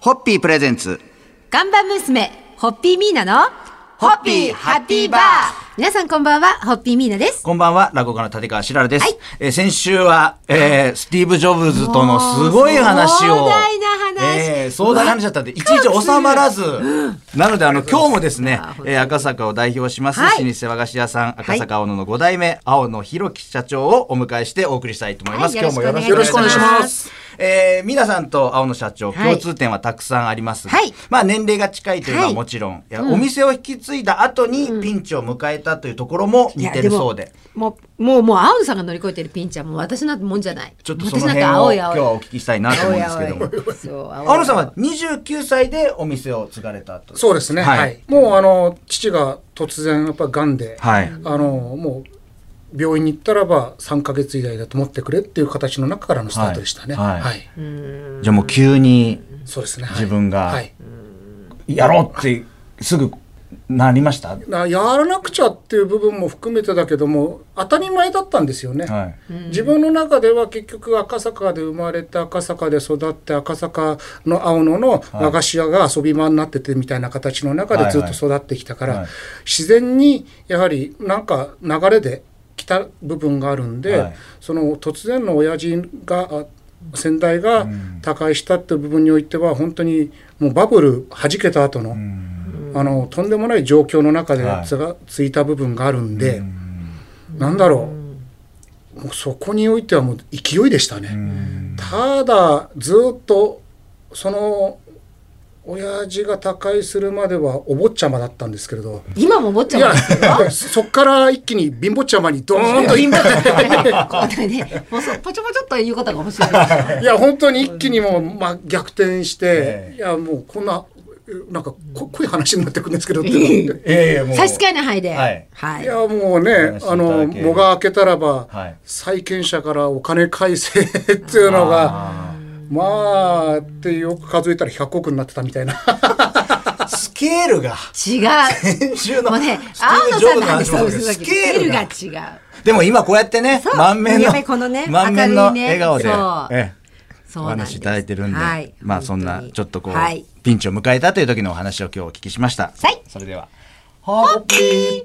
ホッピープレゼンツ。看板娘、ホッピーミーナの、ホッピーハッピーバー皆さんこんばんは、ホッピーミーナです。こんばんは、落語家の立川しらるです。はいえー先週は、えースティーブ・ジョブズとのすごい話を。壮大な話えー壮大な話だったんで、いちいち収まらず。なので、あの、今日もですね、えー赤坂を代表します、はい老舗和菓子屋さん、赤坂青野の5代目、青野弘樹社長をお迎えしてお送りしたいと思います。はい今日もよろしくよお願いします。えー皆さんと青野社長、はい共通点はたくさんありますが、はいまあ年齢が近いというのははいもちろん、いやお店を引き継いだ後にピンチを迎えたというところも似てるそうで。もう、もう、もう、青野さんが乗り越えてるピンチはもう私なんてもんじゃない。ちょっとその辺を今日。はお聞きしたいなと思うんですけども。青野さんは29歳でお店を継がれたと。そうですね、ははいいもうあの父が突然やっぱがんで、はいあのもう病院に行ったらば3か月以内だと思ってくれっていう形の中からのスタートでしたね。はい。はい。じゃあもう急にそうですね。はい。自分がはい。やろうってすぐなりました？なやらなくちゃっていう部分も含めてだけども当たり前だったんですよね。はい。自分の中では結局赤坂で生まれて赤坂で育って赤坂の青野の和菓子屋が遊び場になっててみたい。な形の中でずっと育ってきたから、自然にやはりなんか流れで来た部分があるんで、はい。その突然の親父があ先代が他界したっていう部分においては本当にもうバブル弾けた後の、あのとんでもない状況の中ではい。つがついた部分があるんで、なんだろう。もうそこにおいてはもう勢いでしたね。ただずっとその親父が他界するまではお坊ちゃまだったんですけれど。今も思っちゃうんですけど。そっから一気に貧乏ちゃまにドーンと。貧乏こうね、もうそうポチョポチョっと言うことが面白い。いや本当に一気にもう、まあ、逆転して、ええ。いやもうこんななんかこ濃い話になってくるんですけど 差し支えない範囲で。はい。はい。いやもうねあのけ藻が明けたらば、はい。債権者からお金返せっていうのがまあってよく数えたら100億になってたみたいな。スケールが。違う。先週の。もうね、青野ジョブズの話さんの話もスケールが違う。でも今こうやってね満面のこのね満面の笑顔でお話いただいてるんで、はい。まあそんなちょっとこう、はい。ピンチを迎えたという時のお話を今日お聞きしました。はい。それでは、ホッピー。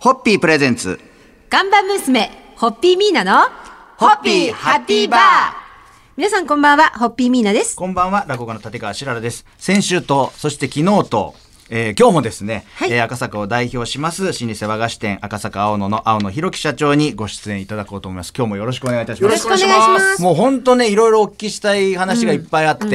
ホッピー。プレゼンツ、看板娘、ホッピーミーナの、ホッピーハッピーバー皆さんこんばんは、ホッピーミーナです。こんばんは、落語家の立川しららです。先週と、そして昨日と、えー今日もですね、はいえー赤坂を代表します老舗和菓子店赤坂青野の青野弘樹社長にご出演いただこうと思います。今日もよろしくお願いいたします。よろしくお願いしまますす。もう本当ね、いろいろお聞きしたい話がいっぱいあって、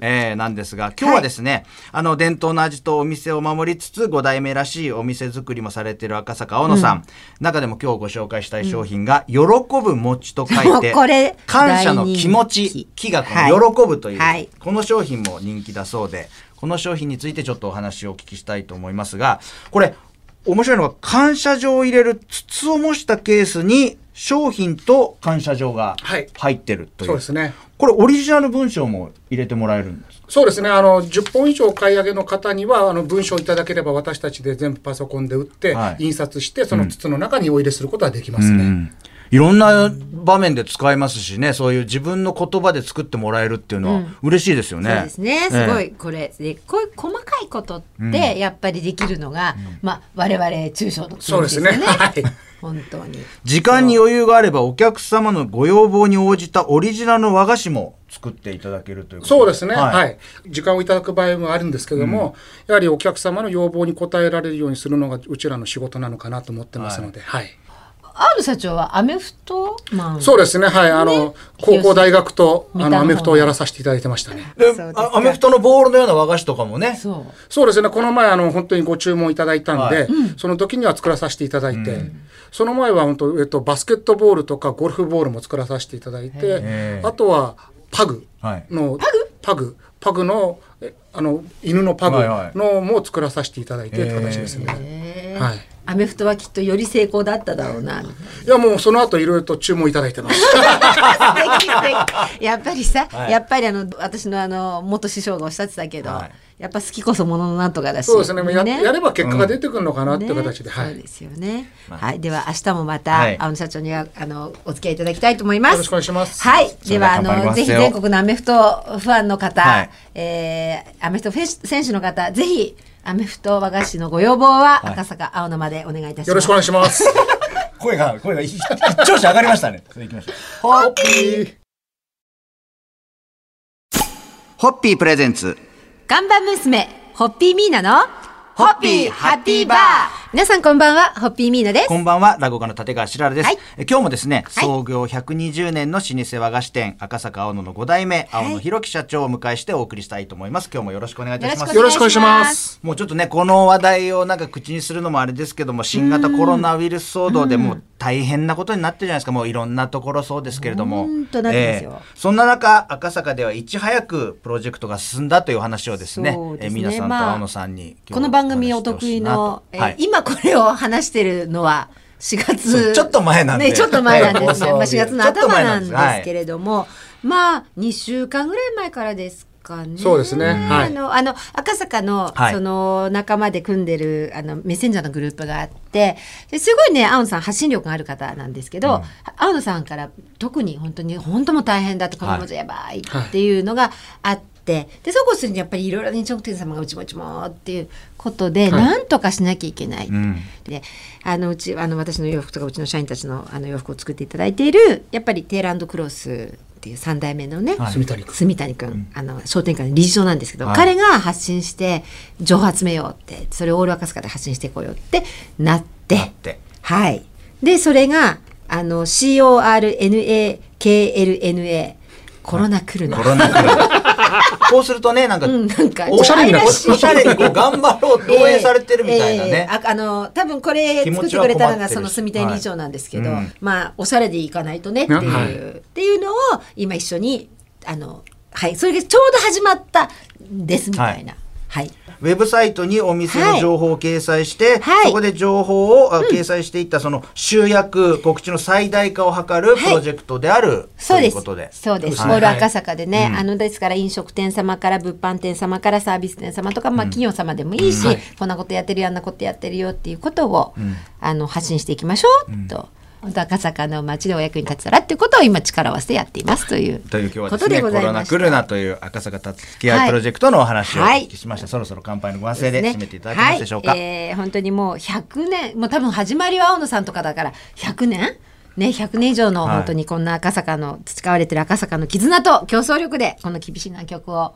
えーなんですが、今日はですね、あの、伝統の味とお店を守りつつ、5代目らしいお店作りもされてる赤坂青野さん。中でも今日ご紹介したい商品が、喜ぶ餅と書いて、これ感謝の気持ち気、気がこはいの喜ぶという、はいこの商品も人気だそうで、この商品についてちょっとお話をお聞きしたいと思いますが、これ、面白いのが感謝状を入れる筒を模したケースに商品と感謝状がはい。入ってるという。そうですね。これオリジナル文章も入れてもらえるんですか？そうですね。あの10本以上お買い上げの方にはあの文章いただければ私たちで全部パソコンで打って、はい。印刷してその筒の中にお入れすることができますね、うん。いろんな場面で使えますしね、そういう自分の言葉で作ってもらえるっていうのは嬉しいですよね。そうですね。すごえい、これ、で、こういう細かいことって、やっぱりできるのが、まあ、我々中小のそうですね。はい。本当に。時間に余裕があればお客様のご要望に応じたオリジナルの和菓子も作っていただけるということそうですね、ははい。い時間をいただく場合もあるんですけども、やはりお客様の要望に応えられるようにするのがうちらの仕事なのかなと思ってますので、はい。ある社長はアメフトマン。そうですね。はい。あの、高校大学とあのアメフトをやらさせていただいてましたね。アメフトのボールのような和菓子とかもね。そう。そうですね。この前あの本当にご注文いただいたんで、はいその時には作らさせていただいて、その前は本当、えっと、バスケットボールとかゴルフボールも作らさせていただいてあとはパグ。はい。の、パグ？パグ。のえあの犬のパグのも作らさせていただいてって形ですね。はいアメフトはきっとより成功だっただろうな。いやもうその後いろいろと注文いただいてます。やっぱりさ、はい。やっぱりあの私のあの元師匠がおっしゃってたけど、はい。やっぱ好きこそもののなんとかだし。そうですね。もうややれば結果が出てくるのかなっていう形で、はい。ねそうですよね。まあ。はい、では明日もまた、はい。青野社長にはあのお付き合いいただきたいと思います。よろしくお願いします。はい、ではあのぜひ全国のアメフトファンの方、はい。えーアメフトフェス選手の方、ぜひアメフト和菓子のご要望は赤坂青野までお願いいたします。よろしくお願いします。声が声が一 一調子上がりましたね。それ行きましょう。ホッピー。ホッピープレゼンツ。看板娘ホッピーミーナのホッピーハッピーバー皆さんこんばんはホッピーミーナですこんばんは、落語家の立川しららです。はいえ今日もですね、はい創業120年の老舗和菓子店、赤坂青野の5代目、青野弘樹社長をお迎えしてお送りしたいと思います。今日もよろしくお願いいたします。よろしくお願いしますもうちょっとね、この話題をなんか口にするのもあれですけども、新型コロナウイルス騒動でもう大変なことになってるじゃないですか。もういろんなところそうですけれども。ほんとなってますよ。そんな中、赤坂ではいち早くプロジェクトが進んだという話をですね、ですね。え皆さんとまあ青野さんに今日この番組お得意の、えーはい。今これを話してるのは4月ちょっと前なんで。ね、ちょっと前なんですね、はい。まあ、4月の頭なんんですけれども、まあ2週間ぐらい前からですかね。そうですね。はい。あのあの赤坂の,、はい。その仲間で組んでるあのメッセンジャーのグループがあってですごいね青野さん発信力がある方なんですけど、青野さんから特に本当に本当もう大変だってこのままじゃやばいっていうのがあって。でそうこうするにやっぱりいろいろ飲食店様がうちもうちもっていうことで、はい。なんとかしなきゃいけない、うん。であのうちあの私の洋服とかうちの社員たちのあの洋服を作っていただいているやっぱりテーランドクロスっていう3代目のね、はい。住谷君。住谷君、あの商店会の理事長なんですけど、はい。彼が発信して情報集めようってそれをオール赤坂で発信していこうよってなって。なって。はい。でそれがあの CORNAKLNA コロナ来るなコロナ来る。こうするとね、なんか、うんなんかおしゃれになおしゃれにこう。頑張ろう応援されてるみたいなね。ええああの多分これ作ってくれたのがその住谷理事長なんですけど、はいうん。まあおしゃれでいかないとねっていう、はい。っていう今一緒にあのはいそれがちょうど始まったんですみたいな。はい、ウェブサイトにお店の情報を掲載して、はい。そこで情報を、あ掲載していったその集約、告知の最大化を図るプロジェクトである、そうです。ということで。そうです、はい。モール赤坂でね、うん。あのですから飲食店様から物販店様からサービス店様とか、まあ、企業様でもいいし、はい。こんなことやってるよあんなことやってるよっていうことを、ん。あの発信していきましょうと。本当赤坂の街でお役に立てたらっていうことを今力を合わせてやっていますというという今日はことですね、コでございました。ロナ来るなという赤坂たつき合いプロジェクトのお話をおはい。聞きしました。そろそろ乾杯のご発声でね。締めていただけますでしょうか。はいえー本当にもう100年もう多分始まりは青野さんとかだから100年？ね、100年以上のはい。本当にこんな赤坂の培われてる赤坂の絆と競争力でこの厳しい難局を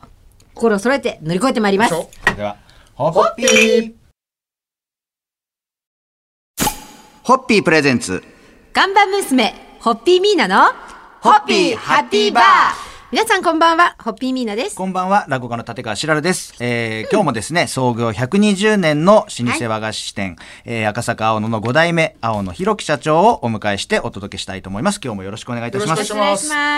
心を揃えて乗り越えてまいります。では、ホッピー。ホッピープレゼンツ。ガンバ娘、ホッピーミーナの、ホッピーハッピーバー。皆さんこんばんは、ホッピーミーナです。こんばんは、落語家の立川しららです。えー今日もですね、創業120年の老舗和菓子店、えー赤坂青野の5代目、青野弘樹社長をお迎えしてお届けしたいと思います。今日もよろしくお願いいたしますま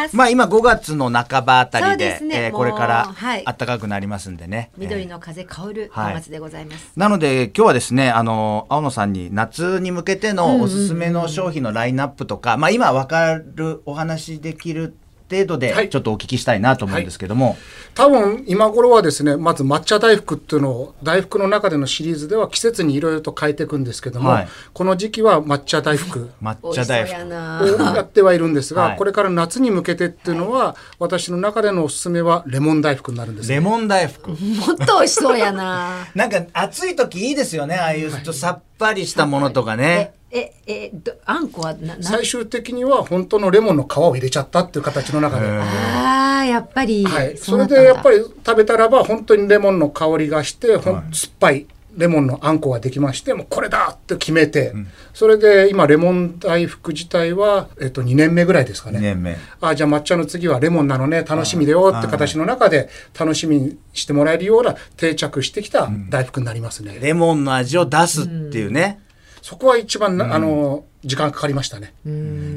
すまあ今5月の半ばあたりでですねえーこれから暖かくなりますんでね。緑の風香るはい年末でございます。なので今日はですねあの青野さんに夏に向けてのおすすめの商品のラインナップとか、まあ今わかるお話できる程度はい。でちょっとお聞きしたいなと思うんですけども、多分今頃はですねまず抹茶大福っていうのを大福の中でのシリーズでは季節にいろいろと変えていくんですけども、はい。この時期は抹茶大福。抹茶大福。やな。をやってはいるんですが、はい。これから夏に向けてっていうのは、私の中でのおすすめはレモン大福になるんですね。レモン大福。もっと美味しそうやな。なんか暑い時いいですよねああいうちょっとさっぱりしたものとかね。え、え、え、どあんこはな、な最終的には本当のレモンの皮を入れちゃったっていう形の中で、ああ、やっぱり。はい、それでやっぱり食べたらば本当にレモンの香りがして、ほん酸っぱいレモンのあんこができましてもうこれだって決めて、それで今レモン大福自体は、えっと、2年目ぐらいですか2ね。年目。あじゃあ抹茶の次はレモンなのね楽しみだよって形の中で楽しみにしてもらえるような定着してきた大福になりますね。レモンの味を出すっていうね。そこは一番な、あの時間かかりましたね。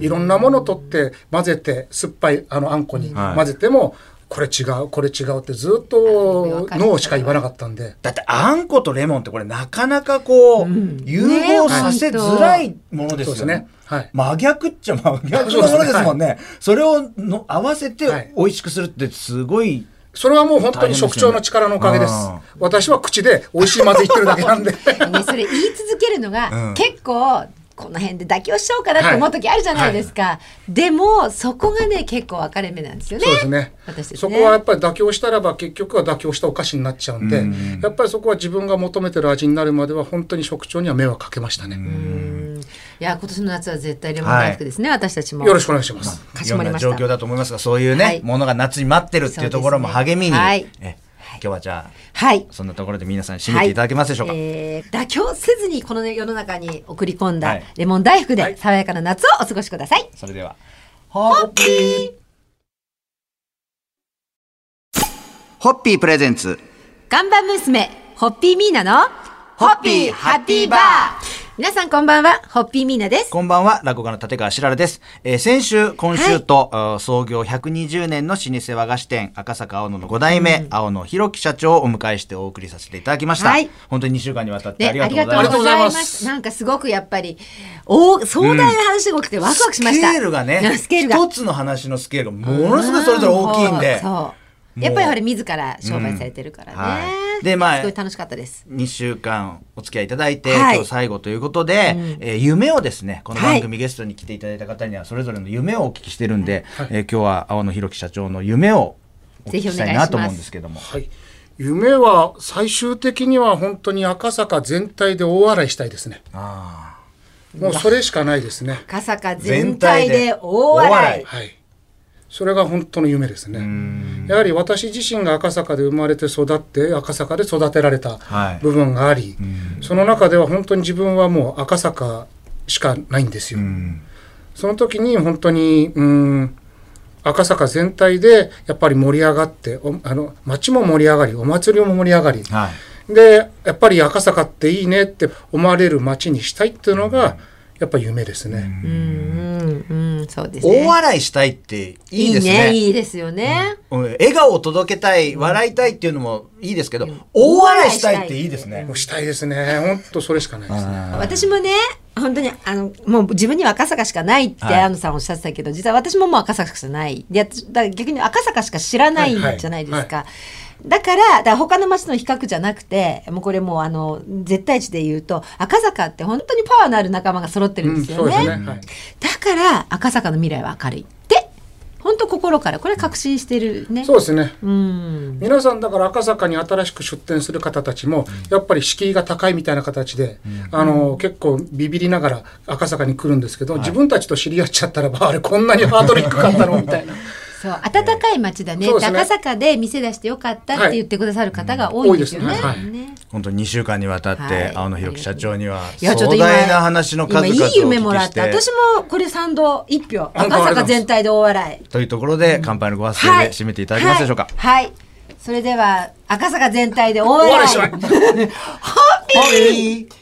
いろんなもの取って混ぜて酸っぱいあのあんこにはい混ぜても、これ違うこれ違うってずっとノーしか言わなかったんで。だってあんことレモンってこれなかなかこう、融合させづらいものですよねね。。はい。真逆っちゃ真逆のものですもんね。それをの合わせてはい美味しくするってすごいそれはもう本当に職長の力のおかげです。私は口で美味しいまず言ってるだけなんで。ね、それ言い続けるのが、結構この辺で妥協しちゃおうかなって思う時あるじゃないですか、はい。はい、でもそこがね結構分かれ目なんですよね。そうですね。私、ね、そこはやっぱり妥協したらば結局は妥協したお菓子になっちゃうんで、うん。やっぱりそこは自分が求めてる味になるまでは本当に職長には迷惑かけましたね。いや今年の夏は絶対レモン大福ですね、はい、私たちも。よろしくお願いします、まあ、いろんな状況だと思いますがそういうね、はい、ものが夏に待ってるっていうところも励みに、ね、はい。え今日はじゃあ、はい、そんなところで皆さん締めていただけますでしょうか、はい、えー、妥協せずにこの、ね、世の中に送り込んだレモン大福で爽やかな夏をお過ごしください、はい、それではホッピー。ホッピープレゼンツ。看板娘ホッピーミーナのホッピーハッピーバー皆さんこんばんは、ホッピーミーナです。こんばんは、落語家の立川しららです。えー、先週、今週と、はい、創業120年の老舗和菓子店、赤坂青野の5代目、うん、青野弘樹社長をお迎えしてお送りさせていただきました。はい、本当に2週間にわたってありがとうございます。なんかすごくやっぱり、お壮大な話が多くてワクワクしました。スケールがね、スケールが。一つの話のスケールがものすごいそれぞれ大きいんで。そう。やっぱりあれ自ら商売されてるからね、うん。はい、でまあすごい楽しかったです。2週間お付き合いいただいて、はい、今日最後ということで、うん、えー、夢をですねこの番組ゲストに来ていただいた方にはそれぞれの夢をお聞きしてるんで、はい、えー、今日は青野弘樹社長の夢をお聞きしたいなと思うんですけども。はい。夢は最終的には本当に赤坂全体で大笑いしたいですね。もうそれしかないですね。赤坂全体で大笑い。はい。それが本当の夢ですね。やはり私自身が赤坂で生まれて育って赤坂で育てられた部分があり、はい、その中では本当に自分はもう赤坂しかないんですよ。その時に本当にうん赤坂全体でやっぱり盛り上がってあの街も盛り上がりお祭りも盛り上がり、はい、でやっぱり赤坂っていいねって思われる街にしたいっていうのが、やっぱ夢ですね。うん、うん、そうですね。大笑いしたいっていいですね。いいね、いいですよね、うん。笑顔を届けたい、笑いたいっていうのもいいですけど、うん、大笑いしたいっていいですね。したいですね。本当それしかないですね。私もね、本当にあのもう自分には赤坂しかないって安野さんおっしゃってたけど、はい、実は私ももう赤坂しかないでだ逆に赤坂しか知らないじゃないですか。はいはいだから、だから他の町の比較じゃなくて、もうこれもうあの、絶対値で言うと、赤坂って本当にパワーのある仲間が揃ってるんですよね。うん、ねはい、だから、赤坂の未来は明るい。って本当心からこれ確信してるね。そうですね。うん。皆さんだから赤坂に新しく出店する方たちも、やっぱり敷居が高いみたいな形で、うん、あの、結構ビビりながら赤坂に来るんですけど、はい、自分たちと知り合っちゃったらば、あれこんなにハードル低かったの？みたいな。そう暖かい街だね、ね、赤坂で店出してよかったって言ってくださる方が多いんですよね。はいね。本当に2週間にわたって、青野弘樹社長には壮大な話の数々をいい夢もらった。私もこれ賛同1票。赤坂全体で大笑い。というところで、乾杯のご発声で締めていただけますでしょうか、はい、はい、それでは赤坂全体で大笑い。ハッピー